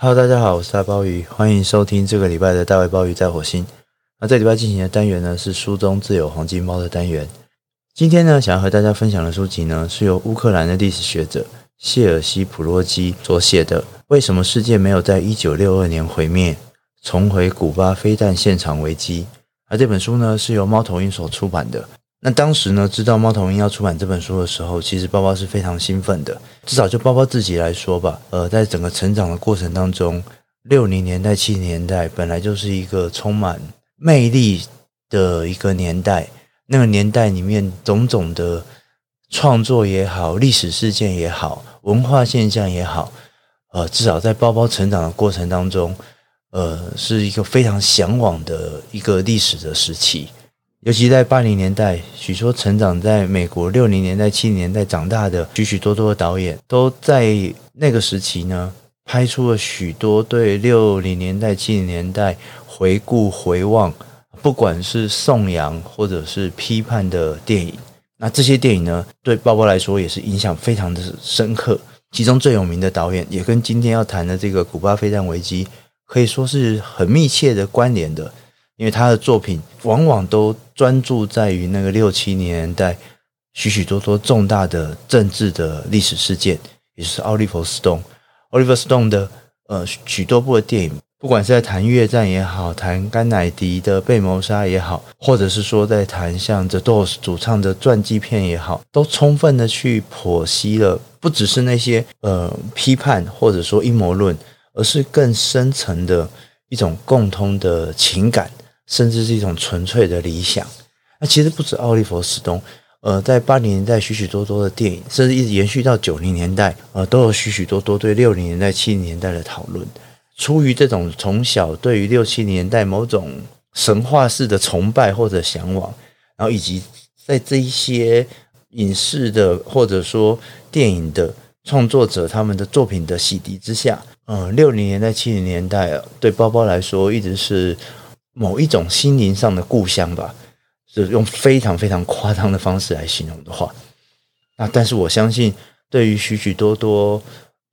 Hello，大家好，我是大鲍鱼，欢迎收听这个礼拜的大卫鲍鱼在火星。那这礼拜进行的单元呢是书中自有黄金猫的单元。今天呢，想要和大家分享的书籍呢是由乌克兰的历史学者谢尔西普洛基所写的《为什么世界没有在一九六二年毁灭？重回古巴飞弹现场危机》。而这本书呢是由猫头鹰所出版的。那当时呢，知道猫头鹰要出版这本书的时候，其实包包是非常兴奋的。至少就包包自己来说吧，呃，在整个成长的过程当中，六零年代、七零年代本来就是一个充满魅力的一个年代。那个年代里面种种的创作也好，历史事件也好，文化现象也好，呃，至少在包包成长的过程当中，呃，是一个非常向往的一个历史的时期。尤其在八零年代，许多成长在美国六零年代、七零年代长大的许许多多的导演，都在那个时期呢，拍出了许多对六零年代、七零年代回顾、回望，不管是颂扬或者是批判的电影。那这些电影呢，对包包来说也是影响非常的深刻。其中最有名的导演，也跟今天要谈的这个古巴飞弹危机，可以说是很密切的关联的。因为他的作品往往都专注在于那个六七年代许许多多重大的政治的历史事件，也就是奥利弗·斯通。奥利弗·斯通的呃许多部的电影，不管是在谈越战也好，谈甘乃迪的被谋杀也好，或者是说在谈像 The Doors 主唱的传记片也好，都充分的去剖析了，不只是那些呃批判或者说阴谋论，而是更深层的一种共通的情感。甚至是一种纯粹的理想。那其实不止奥利弗·斯通，呃，在八零年代许许多多的电影，甚至一直延续到九零年代，呃，都有许许多多对六零年代、七零年代的讨论。出于这种从小对于六七年代某种神话式的崇拜或者向往，然后以及在这一些影视的或者说电影的创作者他们的作品的洗涤之下，呃，六零年代、七零年代对包包来说一直是。某一种心灵上的故乡吧，是用非常非常夸张的方式来形容的话，那但是我相信，对于许许多多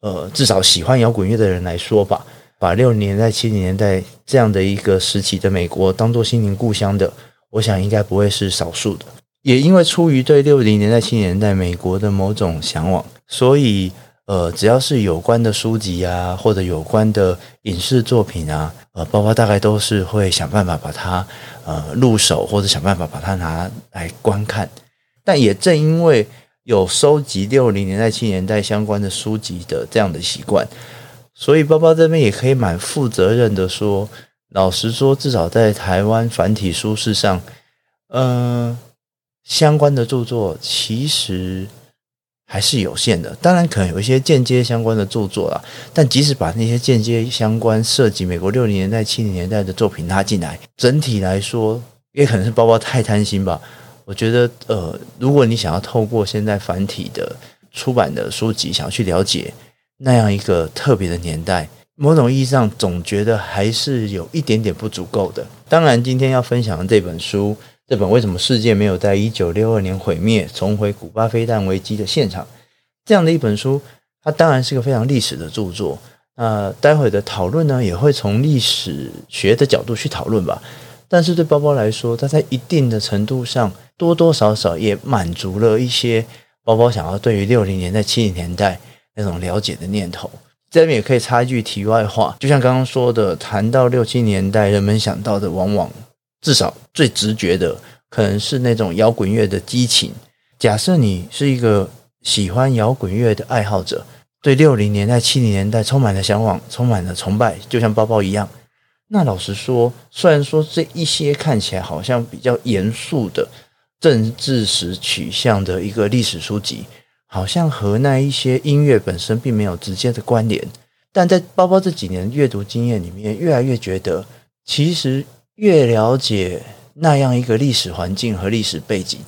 呃至少喜欢摇滚乐的人来说吧，把六零年代、七零年代这样的一个时期的美国当做心灵故乡的，我想应该不会是少数的。也因为出于对六零年代、七零年代美国的某种向往，所以。呃，只要是有关的书籍啊，或者有关的影视作品啊，呃，包包大概都是会想办法把它呃入手，或者想办法把它拿来观看。但也正因为有收集六零年代、七年代相关的书籍的这样的习惯，所以包包这边也可以蛮负责任的说，老实说，至少在台湾繁体书市上，呃，相关的著作其实。还是有限的，当然可能有一些间接相关的著作啦，但即使把那些间接相关涉及美国六零年代、七零年代的作品拉进来，整体来说也可能是包包太贪心吧。我觉得，呃，如果你想要透过现在繁体的出版的书籍，想要去了解那样一个特别的年代，某种意义上总觉得还是有一点点不足够的。当然，今天要分享的这本书。这本为什么世界没有在一九六二年毁灭，重回古巴飞弹危机的现场？这样的一本书，它当然是个非常历史的著作。那待会的讨论呢，也会从历史学的角度去讨论吧。但是对包包来说，它在一定的程度上，多多少少也满足了一些包包想要对于六零年代、七零年代那种了解的念头。这边也可以插一句题外话，就像刚刚说的，谈到六七年代，人们想到的往往。至少最直觉的，可能是那种摇滚乐的激情。假设你是一个喜欢摇滚乐的爱好者，对六零年代、七零年代充满了向往，充满了崇拜，就像包包一样。那老实说，虽然说这一些看起来好像比较严肃的政治史取向的一个历史书籍，好像和那一些音乐本身并没有直接的关联，但在包包这几年阅读经验里面，越来越觉得其实。越了解那样一个历史环境和历史背景，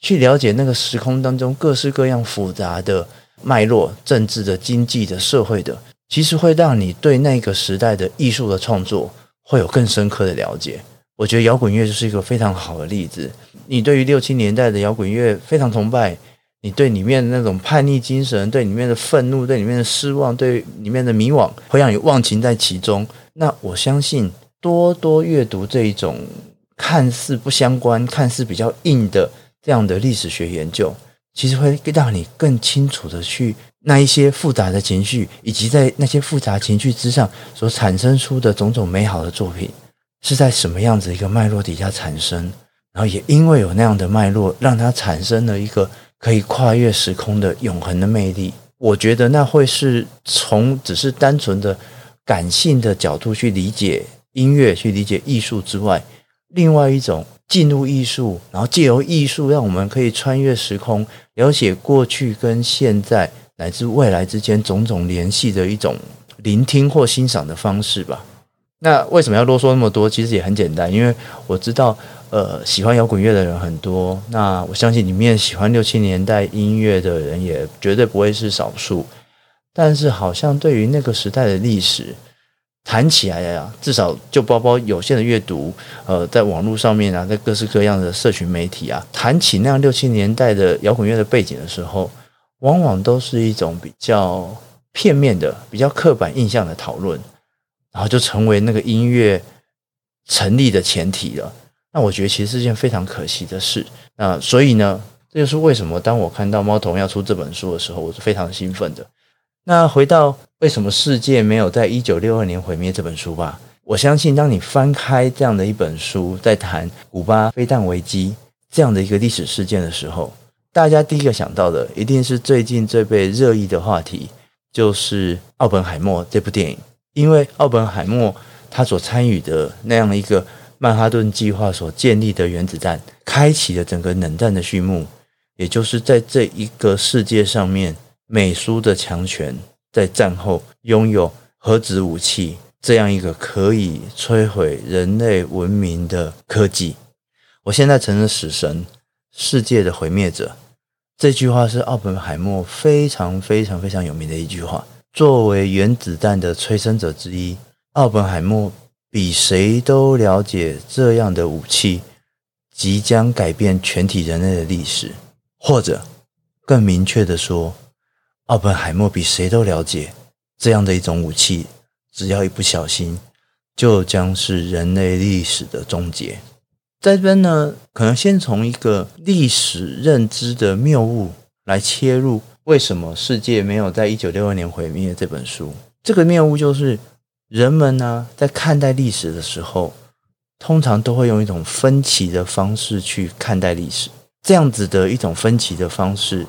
去了解那个时空当中各式各样复杂的脉络、政治的、经济的、社会的，其实会让你对那个时代的艺术的创作会有更深刻的了解。我觉得摇滚乐就是一个非常好的例子。你对于六七年代的摇滚乐非常崇拜，你对里面的那种叛逆精神，对里面的愤怒，对里面的失望，对里面的迷惘，会让你忘情在其中。那我相信，多多阅读这一种看似不相关、看似比较硬的这样的历史学研究，其实会让你更清楚的去那一些复杂的情绪，以及在那些复杂情绪之上所产生出的种种美好的作品，是在什么样子一个脉络底下产生。然后也因为有那样的脉络，让它产生了一个可以跨越时空的永恒的魅力。我觉得那会是从只是单纯的感性的角度去理解音乐、去理解艺术之外，另外一种进入艺术，然后借由艺术让我们可以穿越时空，了解过去跟现在乃至未来之间种种联系的一种聆听或欣赏的方式吧。那为什么要啰嗦那么多？其实也很简单，因为我知道。呃，喜欢摇滚乐的人很多，那我相信里面喜欢六七年代音乐的人也绝对不会是少数。但是，好像对于那个时代的历史谈起来呀，至少就包包有限的阅读，呃，在网络上面啊，在各式各样的社群媒体啊，谈起那样六七年代的摇滚乐的背景的时候，往往都是一种比较片面的、比较刻板印象的讨论，然后就成为那个音乐成立的前提了。那我觉得其实是件非常可惜的事。那所以呢，这就是为什么当我看到猫头鹰要出这本书的时候，我是非常兴奋的。那回到为什么世界没有在一九六二年毁灭这本书吧。我相信，当你翻开这样的一本书，在谈古巴飞弹危机这样的一个历史事件的时候，大家第一个想到的一定是最近最被热议的话题，就是《奥本海默》这部电影，因为奥本海默他所参与的那样一个。曼哈顿计划所建立的原子弹，开启了整个冷战的序幕。也就是在这一个世界上面，美苏的强权在战后拥有核子武器这样一个可以摧毁人类文明的科技。我现在成了死神，世界的毁灭者。这句话是奥本海默非常非常非常有名的一句话。作为原子弹的催生者之一，奥本海默。比谁都了解这样的武器即将改变全体人类的历史，或者更明确的说，奥本海默比谁都了解这样的一种武器，只要一不小心，就将是人类历史的终结。在这边呢，可能先从一个历史认知的谬误来切入，为什么世界没有在一九六二年毁灭这本书？这个谬误就是。人们呢，在看待历史的时候，通常都会用一种分歧的方式去看待历史。这样子的一种分歧的方式，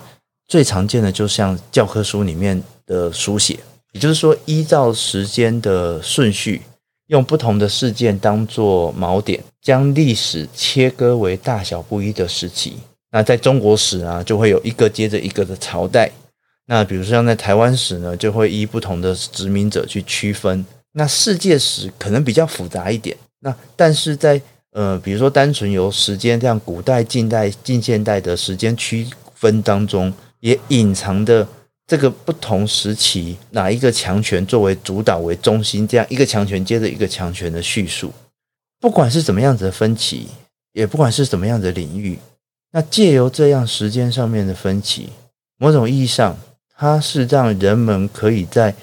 最常见的就像教科书里面的书写，也就是说，依照时间的顺序，用不同的事件当作锚点，将历史切割为大小不一的时期。那在中国史啊，就会有一个接着一个的朝代。那比如说像在台湾史呢，就会依不同的殖民者去区分。那世界史可能比较复杂一点，那但是在呃，比如说单纯由时间这样古代、近代、近现代的时间区分当中，也隐藏的这个不同时期哪一个强权作为主导为中心，这样一个强权接着一个强权的叙述，不管是怎么样子的分歧，也不管是怎么样的领域，那借由这样时间上面的分歧，某种意义上，它是让人们可以在。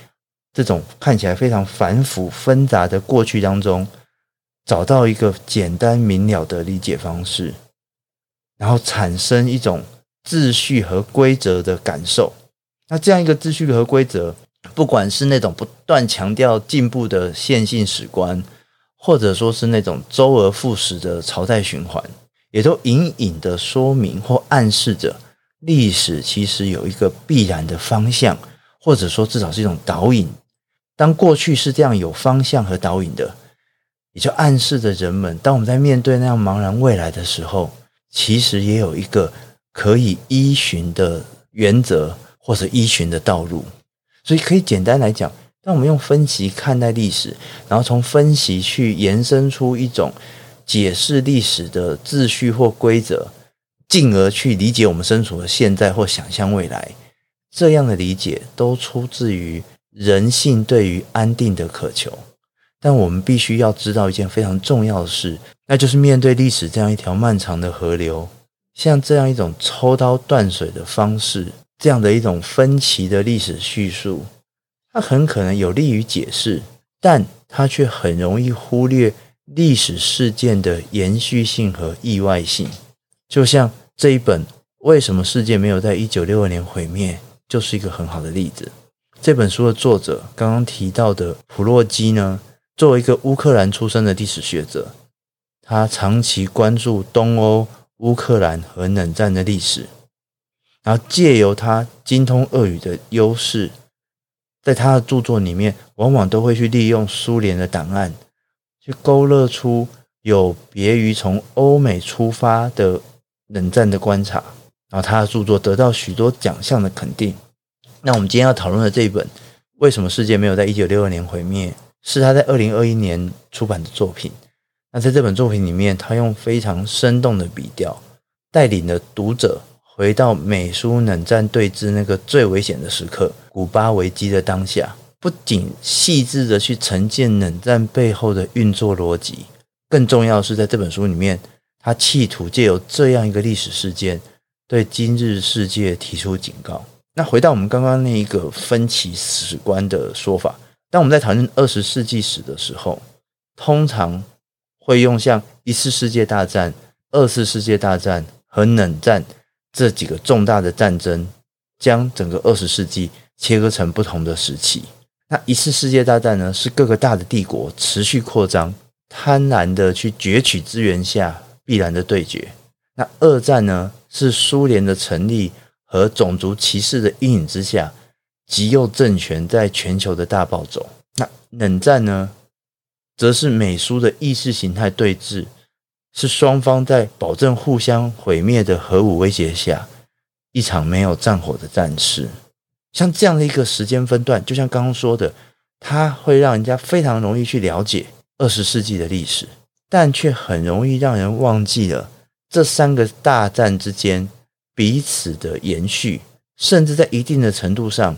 这种看起来非常繁复纷杂的过去当中，找到一个简单明了的理解方式，然后产生一种秩序和规则的感受。那这样一个秩序和规则，不管是那种不断强调进步的线性史观，或者说是那种周而复始的朝代循环，也都隐隐的说明或暗示着历史其实有一个必然的方向，或者说至少是一种导引。当过去是这样有方向和导引的，也就暗示着人们，当我们在面对那样茫然未来的时候，其实也有一个可以依循的原则或者依循的道路。所以可以简单来讲，当我们用分析看待历史，然后从分析去延伸出一种解释历史的秩序或规则，进而去理解我们身处的现在或想象未来，这样的理解都出自于。人性对于安定的渴求，但我们必须要知道一件非常重要的事，那就是面对历史这样一条漫长的河流，像这样一种抽刀断水的方式，这样的一种分歧的历史叙述，它很可能有利于解释，但它却很容易忽略历史事件的延续性和意外性。就像这一本《为什么世界没有在一九六二年毁灭》，就是一个很好的例子。这本书的作者刚刚提到的普洛基呢，作为一个乌克兰出身的历史学者，他长期关注东欧、乌克兰和冷战的历史，然后借由他精通俄语的优势，在他的著作里面，往往都会去利用苏联的档案，去勾勒出有别于从欧美出发的冷战的观察，然后他的著作得到许多奖项的肯定。那我们今天要讨论的这一本《为什么世界没有在一九六二年毁灭》，是他在二零二一年出版的作品。那在这本作品里面，他用非常生动的笔调，带领了读者回到美苏冷战对峙那个最危险的时刻——古巴危机的当下，不仅细致的去呈现冷战背后的运作逻辑，更重要的是，在这本书里面，他企图借由这样一个历史事件，对今日世界提出警告。那回到我们刚刚那一个分歧史观的说法，当我们在讨论二十世纪史的时候，通常会用像一次世界大战、二次世界大战和冷战这几个重大的战争，将整个二十世纪切割成不同的时期。那一次世界大战呢，是各个大的帝国持续扩张、贪婪的去攫取资源下必然的对决。那二战呢，是苏联的成立。和种族歧视的阴影之下，极右政权在全球的大暴走。那冷战呢，则是美苏的意识形态对峙，是双方在保证互相毁灭的核武威胁下，一场没有战火的战事。像这样的一个时间分段，就像刚刚说的，它会让人家非常容易去了解二十世纪的历史，但却很容易让人忘记了这三个大战之间。彼此的延续，甚至在一定的程度上，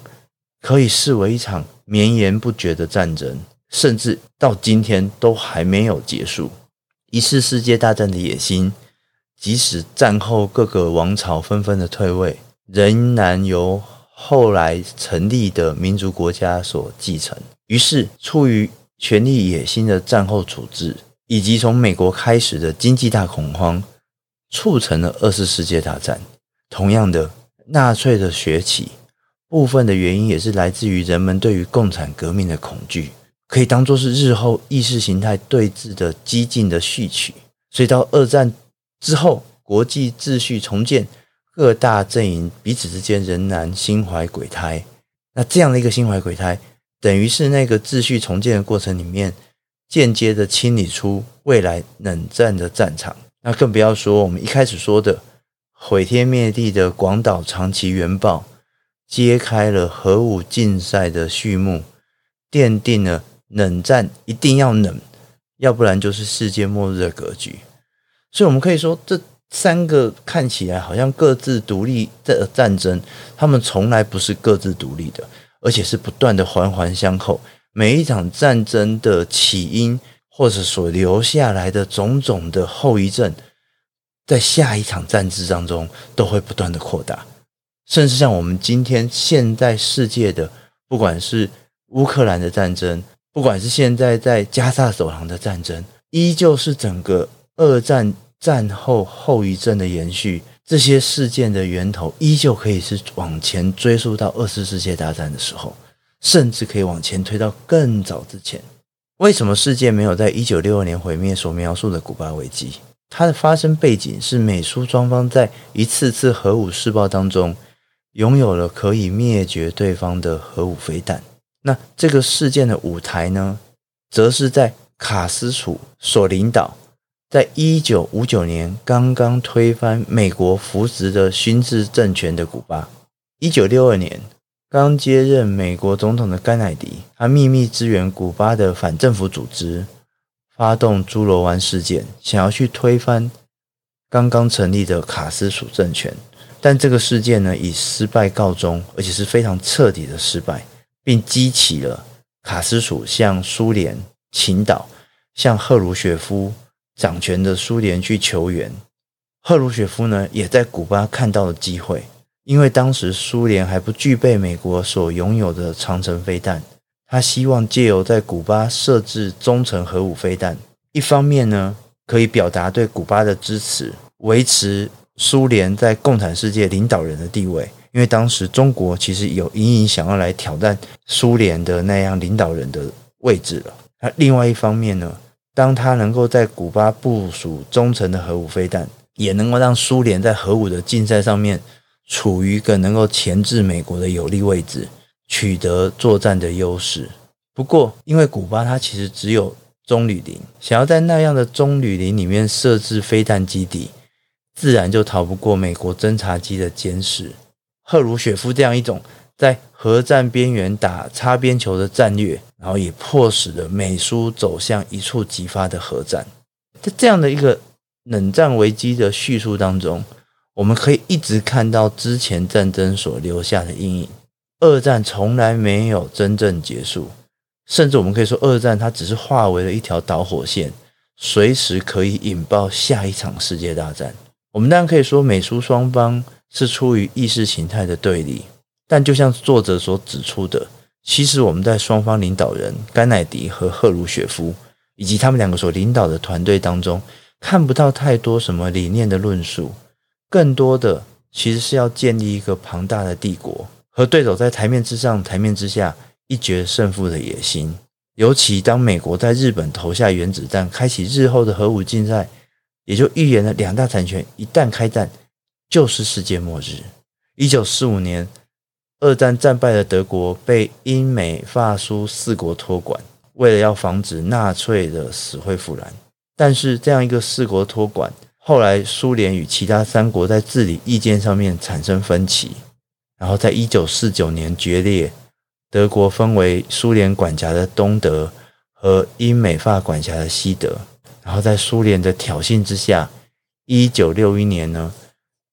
可以视为一场绵延不绝的战争，甚至到今天都还没有结束。一次世界大战的野心，即使战后各个王朝纷纷的退位，仍然由后来成立的民族国家所继承。于是，出于权力野心的战后处置，以及从美国开始的经济大恐慌，促成了二次世界大战。同样的，纳粹的崛起，部分的原因也是来自于人们对于共产革命的恐惧，可以当做是日后意识形态对峙的激进的序曲。所以到二战之后，国际秩序重建，各大阵营彼此之间仍然心怀鬼胎。那这样的一个心怀鬼胎，等于是那个秩序重建的过程里面，间接的清理出未来冷战的战场。那更不要说我们一开始说的。毁天灭地的广岛长崎原爆，揭开了核武竞赛的序幕，奠定了冷战一定要冷，要不然就是世界末日的格局。所以，我们可以说，这三个看起来好像各自独立的战争，他们从来不是各自独立的，而且是不断的环环相扣。每一场战争的起因，或者所留下来的种种的后遗症。在下一场战争当中，都会不断的扩大，甚至像我们今天现在世界的，不管是乌克兰的战争，不管是现在在加萨走廊的战争，依旧是整个二战战后后遗症的延续。这些事件的源头，依旧可以是往前追溯到二次世界大战的时候，甚至可以往前推到更早之前。为什么世界没有在一九六二年毁灭所描述的古巴危机？它的发生背景是美苏双方在一次次核武试爆当中，拥有了可以灭绝对方的核武飞弹。那这个事件的舞台呢，则是在卡斯楚所领导，在一九五九年刚刚推翻美国扶植的新制政权的古巴。一九六二年，刚接任美国总统的甘乃迪，他秘密支援古巴的反政府组织。发动猪玀湾事件，想要去推翻刚刚成立的卡斯楚政权，但这个事件呢，以失败告终，而且是非常彻底的失败，并激起了卡斯楚向苏联倾倒，向赫鲁雪夫掌权的苏联去求援。赫鲁雪夫呢，也在古巴看到了机会，因为当时苏联还不具备美国所拥有的长程飞弹，他希望借由在古巴设置中程核武飞弹，一方面呢，可以表达对古巴的支持，维持苏联在共产世界领导人的地位。因为当时中国其实有隐隐想要来挑战苏联的那样领导人的位置了。那另外一方面呢，当他能够在古巴部署中程的核武飞弹。也能够让苏联在核武的竞赛上面处于一个能够钳制美国的有利位置，取得作战的优势。不过，因为古巴它其实只有棕榈林，想要在那样的棕榈林里面设置飞弹基地，自然就逃不过美国侦察机的监视。赫鲁雪夫这样一种在核战边缘打擦边球的战略，然后也迫使了美苏走向一触即发的核战。在这样的一个。冷战危机的叙述当中，我们可以一直看到之前战争所留下的阴影。二战从来没有真正结束，甚至我们可以说，二战它只是化为了一条导火线，随时可以引爆下一场世界大战。我们当然可以说，美苏双方是出于意识形态的对立，但就像作者所指出的，其实我们在双方领导人甘乃迪和赫鲁雪夫以及他们两个所领导的团队当中。看不到太多什么理念的论述，更多的其实是要建立一个庞大的帝国，和对手在台面之上、台面之下一决胜负的野心。尤其当美国在日本投下原子弹，开启日后的核武竞赛，也就预言了两大产权一旦开战就是世界末日。一九四五年，二战战败的德国被英美法苏四国托管，为了要防止纳粹的死灰复燃。但是这样一个四国托管，后来苏联与其他三国在治理意见上面产生分歧，然后在一九四九年决裂，德国分为苏联管辖的东德和英美法管辖的西德，然后在苏联的挑衅之下，一九六一年呢，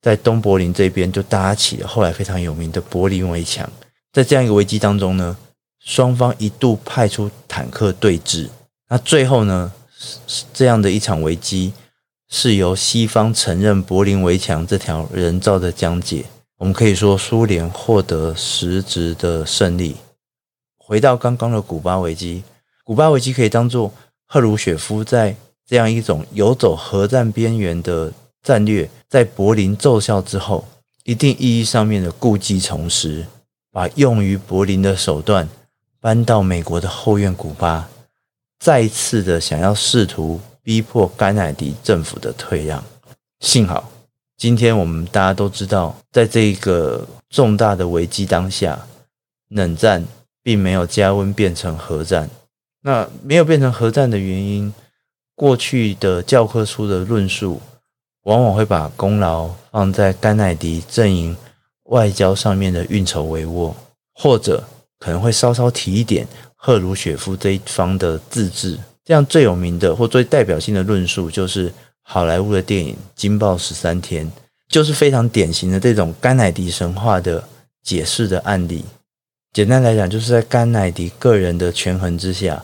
在东柏林这边就搭起了后来非常有名的柏林围墙。在这样一个危机当中呢，双方一度派出坦克对峙，那最后呢，这样的一场危机，是由西方承认柏林围墙这条人造的疆界。我们可以说，苏联获得实质的胜利。回到刚刚的古巴危机，古巴危机可以当做赫鲁雪夫在这样一种游走核战边缘的战略，在柏林奏效之后，一定意义上面的故技重施，把用于柏林的手段搬到美国的后院古巴。再次的想要试图逼迫甘乃迪政府的退让，幸好今天我们大家都知道，在这个重大的危机当下，冷战并没有加温变成核战。那没有变成核战的原因，过去的教科书的论述往往会把功劳放在甘乃迪阵营外交上面的运筹帷幄，或者可能会稍稍提一点。赫鲁雪夫这一方的自治，这样最有名的或最代表性的论述，就是好莱坞的电影《惊爆十三天》，就是非常典型的这种甘乃迪神话的解释的案例。简单来讲，就是在甘乃迪个人的权衡之下，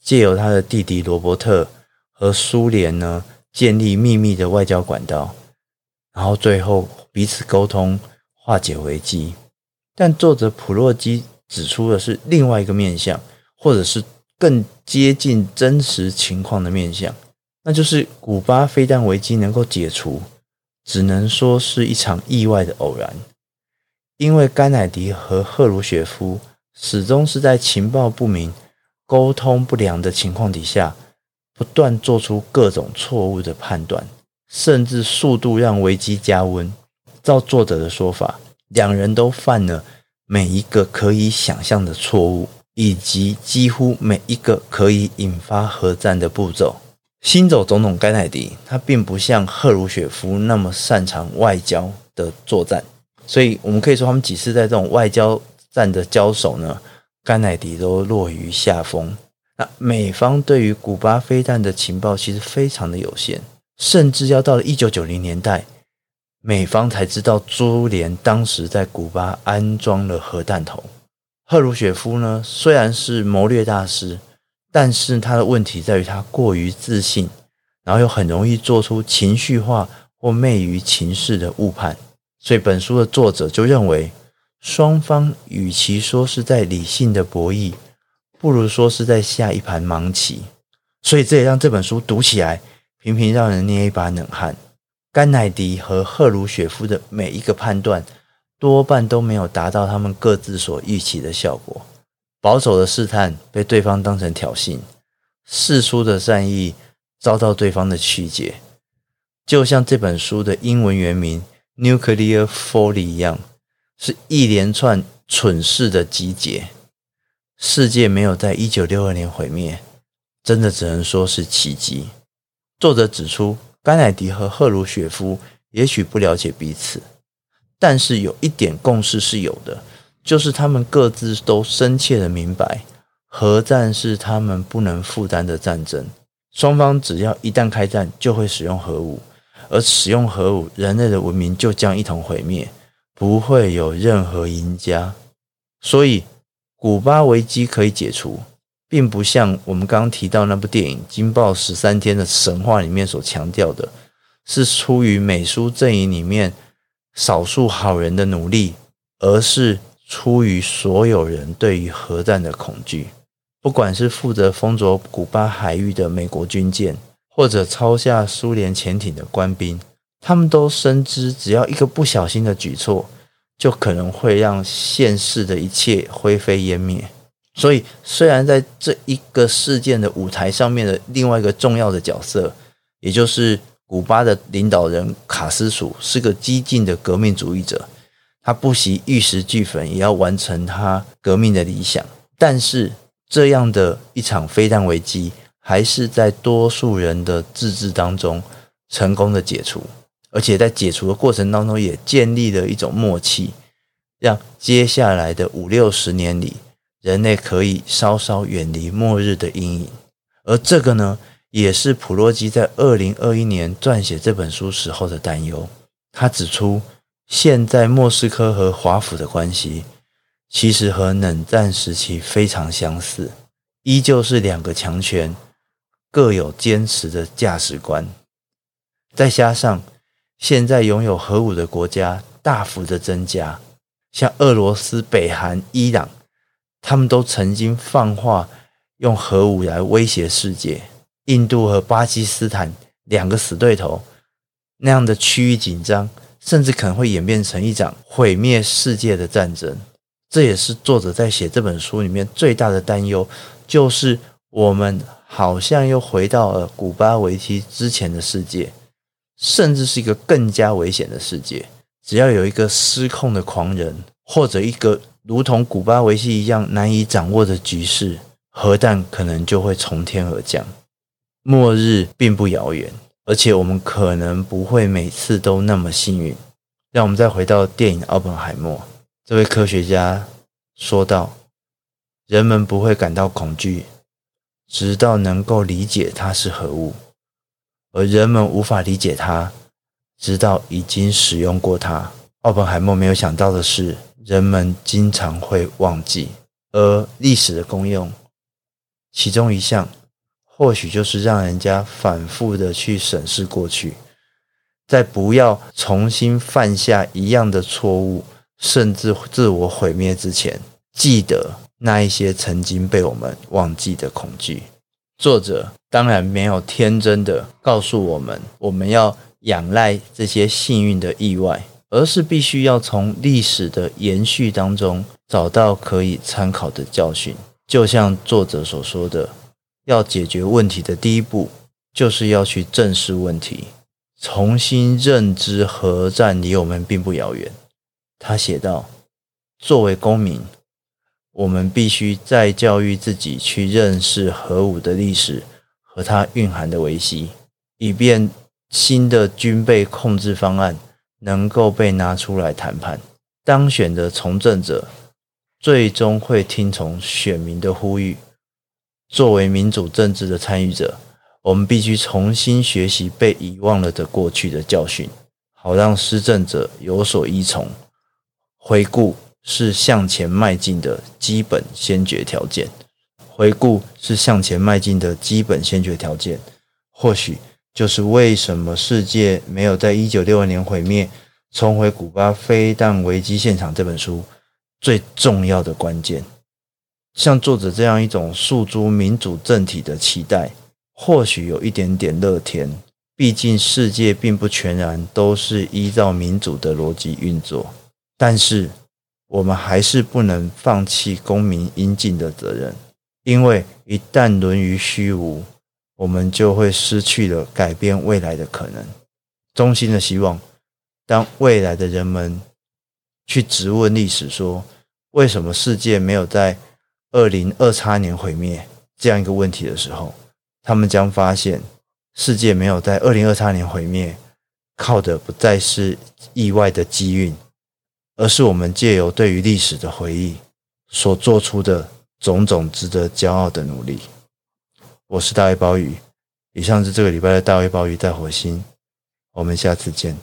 借由他的弟弟罗伯特和苏联呢建立秘密的外交管道，然后最后彼此沟通化解危机。但作者普洛基指出的是另外一个面向。或者是更接近真实情况的面向，那就是古巴飞弹危机能够解除，只能说是一场意外的偶然，因为甘乃迪和赫鲁雪夫始终是在情报不明、沟通不良的情况底下，不断做出各种错误的判断，甚至速度让危机加温。照作者的说法，两人都犯了每一个可以想象的错误。以及几乎每一个可以引发核战的步骤。新走总统甘乃迪，他并不像赫鲁雪夫那么擅长外交的作战，所以我们可以说，他们几次在这种外交战的交手呢，甘乃迪都落于下风。那美方对于古巴飞弹的情报其实非常的有限，甚至要到了一九九零年代，美方才知道苏联当时在古巴安装了核弹头。赫鲁雪夫呢，虽然是谋略大师，但是他的问题在于他过于自信，然后又很容易做出情绪化或昧于情势的误判。所以本书的作者就认为，双方与其说是在理性的博弈，不如说是在下一盘盲棋。所以这也让这本书读起来频频让人捏一把冷汗。甘乃迪和赫鲁雪夫的每一个判断，多半都没有达到他们各自所预期的效果。保守的试探被对方当成挑衅，释出的善意遭到对方的曲解，就像这本书的英文原名。Nuclear Folly 一样，是一连串蠢事的集结。世界没有在一九六二年毁灭，真的只能说是奇迹。作者指出，甘乃迪和赫鲁雪夫也许不了解彼此，但是有一点共识是有的，就是他们各自都深切的明白，核战是他们不能负担的战争。双方只要一旦开战，就会使用核武。而使用核武，人类的文明就将一同毁灭，不会有任何赢家。所以，古巴危机可以解除，并不像我们刚刚提到那部电影《惊爆十三天》的神话里面所强调的，是出于美苏阵营里面少数好人的努力，而是出于所有人对于核战的恐惧。不管是负责封锁古巴海域的美国军舰。或者抄下苏联潜艇的官兵，他们都深知，只要一个不小心的举措，就可能会让现世的一切灰飞烟灭。所以，虽然在这一个事件的舞台上面的另外一个重要的角色，也就是古巴的领导人卡斯楚，是个激进的革命主义者，他不惜玉石俱焚，也要完成他革命的理想。但是，这样的一场飞弹危机。还是在多数人的自治当中成功的解除，而且在解除的过程当中也建立了一种默契，让接下来的五六十年里，人类可以稍稍远离末日的阴影。而这个呢，也是普洛基在二零二一年撰写这本书时候的担忧。他指出，现在莫斯科和华府的关系其实和冷战时期非常相似，依旧是两个强权。各有坚持的价值观，再加上现在拥有核武的国家大幅的增加，像俄罗斯、北韩、伊朗，他们都曾经放话用核武来威胁世界。印度和巴基斯坦两个死对头，那样的区域紧张，甚至可能会演变成一场毁灭世界的战争。这也是作者在写这本书里面最大的担忧，就是我们。好像又回到了古巴危机之前的世界，甚至是一个更加危险的世界。只要有一个失控的狂人，或者一个如同古巴危机一样难以掌握的局势，核弹可能就会从天而降。末日并不遥远，而且我们可能不会每次都那么幸运。让我们再回到电影《奥本海默》，这位科学家说道：“人们不会感到恐惧。”直到能够理解它是何物，而人们无法理解它，直到已经使用过它。奥本海默没有想到的是，人们经常会忘记，而历史的功用，其中一项或许就是让人家反复的去审视过去，在不要重新犯下一样的错误，甚至自我毁灭之前，记得。那一些曾经被我们忘记的恐惧，作者当然没有天真的告诉我们，我们要仰赖这些幸运的意外，而是必须要从历史的延续当中找到可以参考的教训。就像作者所说的，要解决问题的第一步，就是要去正视问题，重新认知核战离我们并不遥远。他写道：“作为公民。”我们必须再教育自己去认识核武的历史和它蕴含的危机，以便新的军备控制方案能够被拿出来谈判。当选的从政者最终会听从选民的呼吁。作为民主政治的参与者，我们必须重新学习被遗忘了的过去的教训，好让施政者有所依从。回顾。是向前迈进的基本先决条件。回顾是向前迈进的基本先决条件，或许就是为什么世界没有在一九六二年毁灭，重回古巴飞弹危机现场这本书最重要的关键。像作者这样一种诉诸民主政体的期待，或许有一点点乐天。毕竟世界并不全然都是依照民主的逻辑运作，但是我们还是不能放弃公民应尽的责任，因为一旦沦于虚无，我们就会失去了改变未来的可能。衷心的希望，当未来的人们去质问历史说，为什么世界没有在二零二叉年毁灭这样一个问题的时候，他们将发现。世界没有在二零二三年毁灭，靠的不再是意外的机运，而是我们借由对于历史的回忆所做出的种种值得骄傲的努力。我是大卫鲍鱼，以上是这个礼拜的大卫鲍鱼在火星，我们下次见。